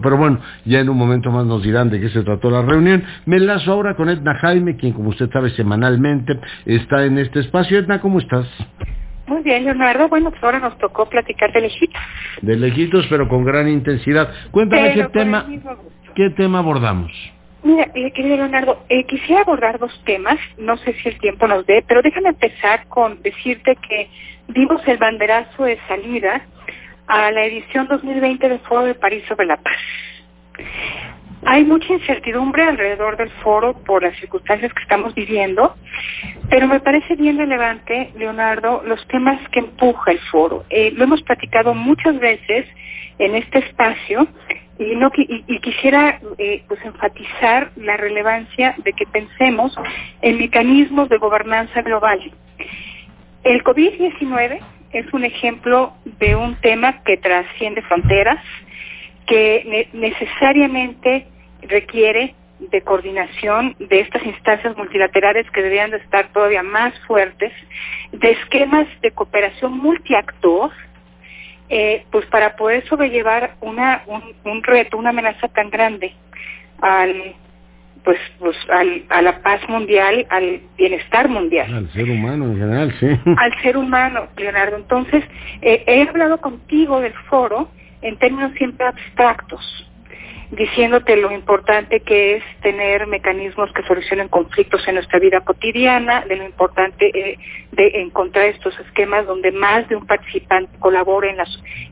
Pero bueno, ya en un momento más nos dirán de qué se trató la reunión. Me enlazo ahora con Edna Jaime, quien como usted sabe semanalmente está en este espacio. Edna, ¿cómo estás? Muy bien, Leonardo. Bueno, pues ahora nos tocó platicar de lejitos. De lejitos, pero con gran intensidad. Cuéntame qué tema, qué tema abordamos. Mira, eh, querido Leonardo, eh, quisiera abordar dos temas, no sé si el tiempo nos dé, pero déjame empezar con decirte que dimos el banderazo de salida a la edición 2020 del Foro de París sobre la Paz. Hay mucha incertidumbre alrededor del foro por las circunstancias que estamos viviendo, pero me parece bien relevante, Leonardo, los temas que empuja el foro. Eh, lo hemos platicado muchas veces en este espacio y, no, y, quisiera eh, pues enfatizar la relevancia de que pensemos en mecanismos de gobernanza global. El COVID-19 es un ejemplo de un tema que trasciende fronteras, que necesariamente requiere de coordinación de estas instancias multilaterales que deberían de estar todavía más fuertes, de esquemas de cooperación multiactor, eh, pues para poder sobrellevar una, un, reto, una amenaza tan grande al pues, pues al, a la paz mundial, al bienestar mundial. Al ser humano en general, sí. Al ser humano, Leonardo. Entonces, eh, he hablado contigo del foro en términos siempre abstractos diciéndote lo importante que es tener mecanismos que solucionen conflictos en nuestra vida cotidiana, de lo importante eh, de encontrar estos esquemas donde más de un participante colabore en la,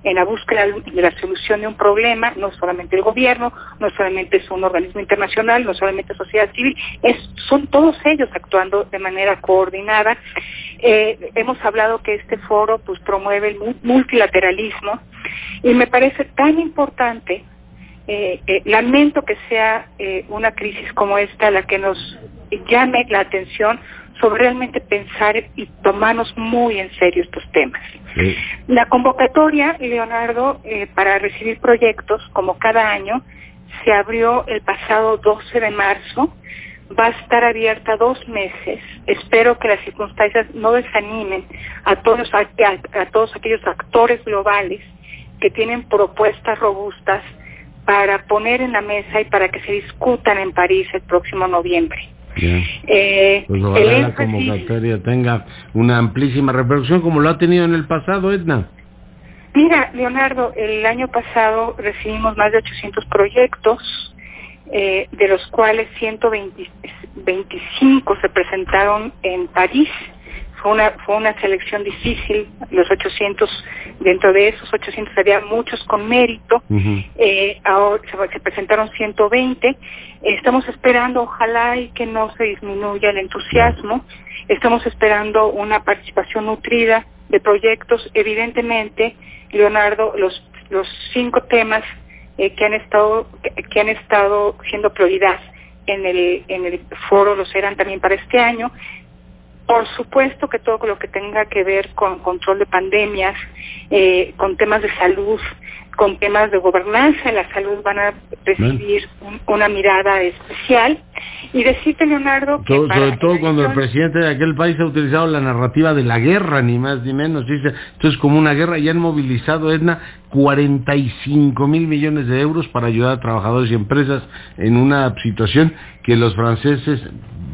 en la búsqueda de la solución de un problema, no solamente el gobierno, no solamente es un organismo internacional, no solamente sociedad civil, es, son todos ellos actuando de manera coordinada. Eh, hemos hablado que este foro pues promueve el multilateralismo y me parece tan importante eh, eh, lamento que sea eh, una crisis como esta la que nos llame la atención sobre realmente pensar y tomarnos muy en serio estos temas. La convocatoria, Leonardo, para recibir proyectos, como cada año, se abrió el pasado 12 de marzo, va a estar abierta dos meses. Espero que las circunstancias no desanimen a todos, a todos aquellos actores globales que tienen propuestas robustas para poner en la mesa y para que se discutan en París el próximo noviembre. Eh, pues ojalá la convocatoria tenga una amplísima repercusión como lo ha tenido en el pasado, Edna. Mira, Leonardo, el año pasado recibimos más de 800 proyectos, eh, de los cuales 125 se presentaron en París fue una, fue una selección difícil, los 800, dentro de esos 800 había muchos con mérito, eh, ahora se, presentaron 120, estamos esperando, ojalá y que no se disminuya el entusiasmo, estamos esperando una participación nutrida de proyectos, evidentemente, Leonardo, los, los cinco temas eh, que han estado, que han estado siendo prioridad en el, en el foro los eran también para este año. Por supuesto que todo lo que tenga que ver con control de pandemias, eh, con temas de salud, con temas de gobernanza en la salud van a recibir una mirada especial. Y decirte, Leonardo, que... sobre todo cuando el presidente de aquel país ha utilizado la narrativa de la guerra, ni más ni menos, dice, esto es como una guerra, y han movilizado, Edna, 45 mil millones de euros para ayudar a trabajadores y empresas en una situación que los franceses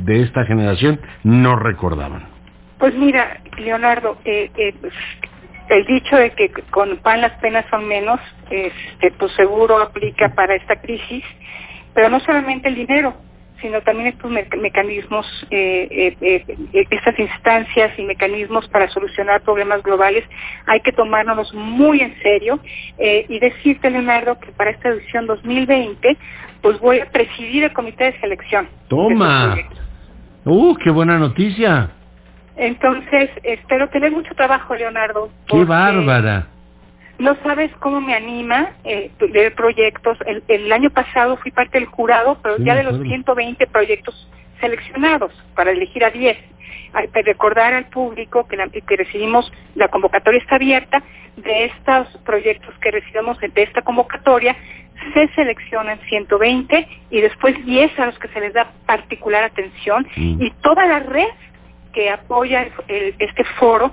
de esta generación no recordaban. Pues mira, Leonardo, eh, eh, el dicho de que con pan las penas son menos, este, pues seguro aplica para esta crisis, pero no solamente el dinero, sino también estos mecanismos, eh, eh, eh, estas instancias y mecanismos para solucionar problemas globales, hay que tomárnoslos muy en serio y decirte, Leonardo, que para esta edición 2020, pues voy a presidir el comité de selección. Toma. ¡Uh, qué buena noticia! Entonces, espero tener mucho trabajo, Leonardo. ¡Qué bárbara! No sabes cómo me anima eh, leer proyectos. El, año pasado fui parte del jurado, pero ya de los 120 proyectos seleccionados para elegir a 10. Hay que recordar al público que, que recibimos, la convocatoria está abierta, de estos proyectos que recibimos de esta convocatoria, se seleccionan 120 y después 10 a los que se les da particular atención mm. y toda la red que apoya este foro,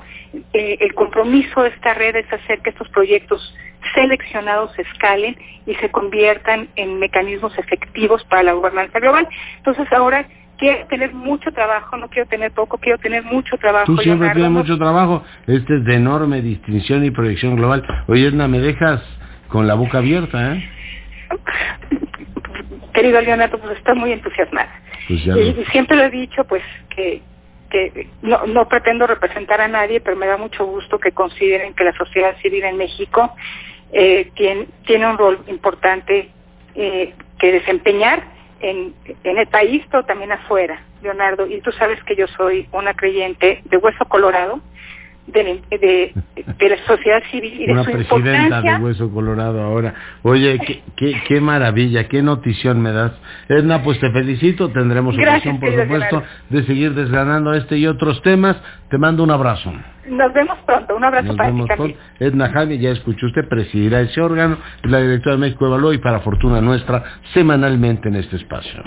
eh, el compromiso de esta red es hacer que estos proyectos seleccionados escalen y se conviertan en mecanismos efectivos para la gobernanza global. Entonces ahora quiero tener mucho trabajo, no quiero tener poco, quiero tener mucho trabajo. Tú siempre tienes mucho trabajo, este es de enorme distinción y proyección global. Oye, Edna, me dejas con la boca abierta, ¿eh? Querido Leonardo, pues estoy muy entusiasmada. Pues y, siempre lo he dicho, pues que que no, no pretendo representar a nadie, pero me da mucho gusto que consideren que la sociedad civil en México eh, tiene, tiene un rol importante eh, que desempeñar en, en el país, pero también afuera, Leonardo. Y tú sabes que yo soy una creyente de hueso colorado, de, de, de, la sociedad civil y de Una su presidenta de Hueso Colorado ahora. Oye, qué, qué, qué, maravilla, qué notición me das. Edna, pues te felicito, tendremos ocasión, por supuesto, de seguir desgranando este y otros temas. Te mando un abrazo. Nos vemos pronto, un abrazo Nos para vemos ti pronto. Edna Jaime, ya escuchó usted, presidirá ese órgano, la directora de México Evalúa y para fortuna nuestra, semanalmente en este espacio.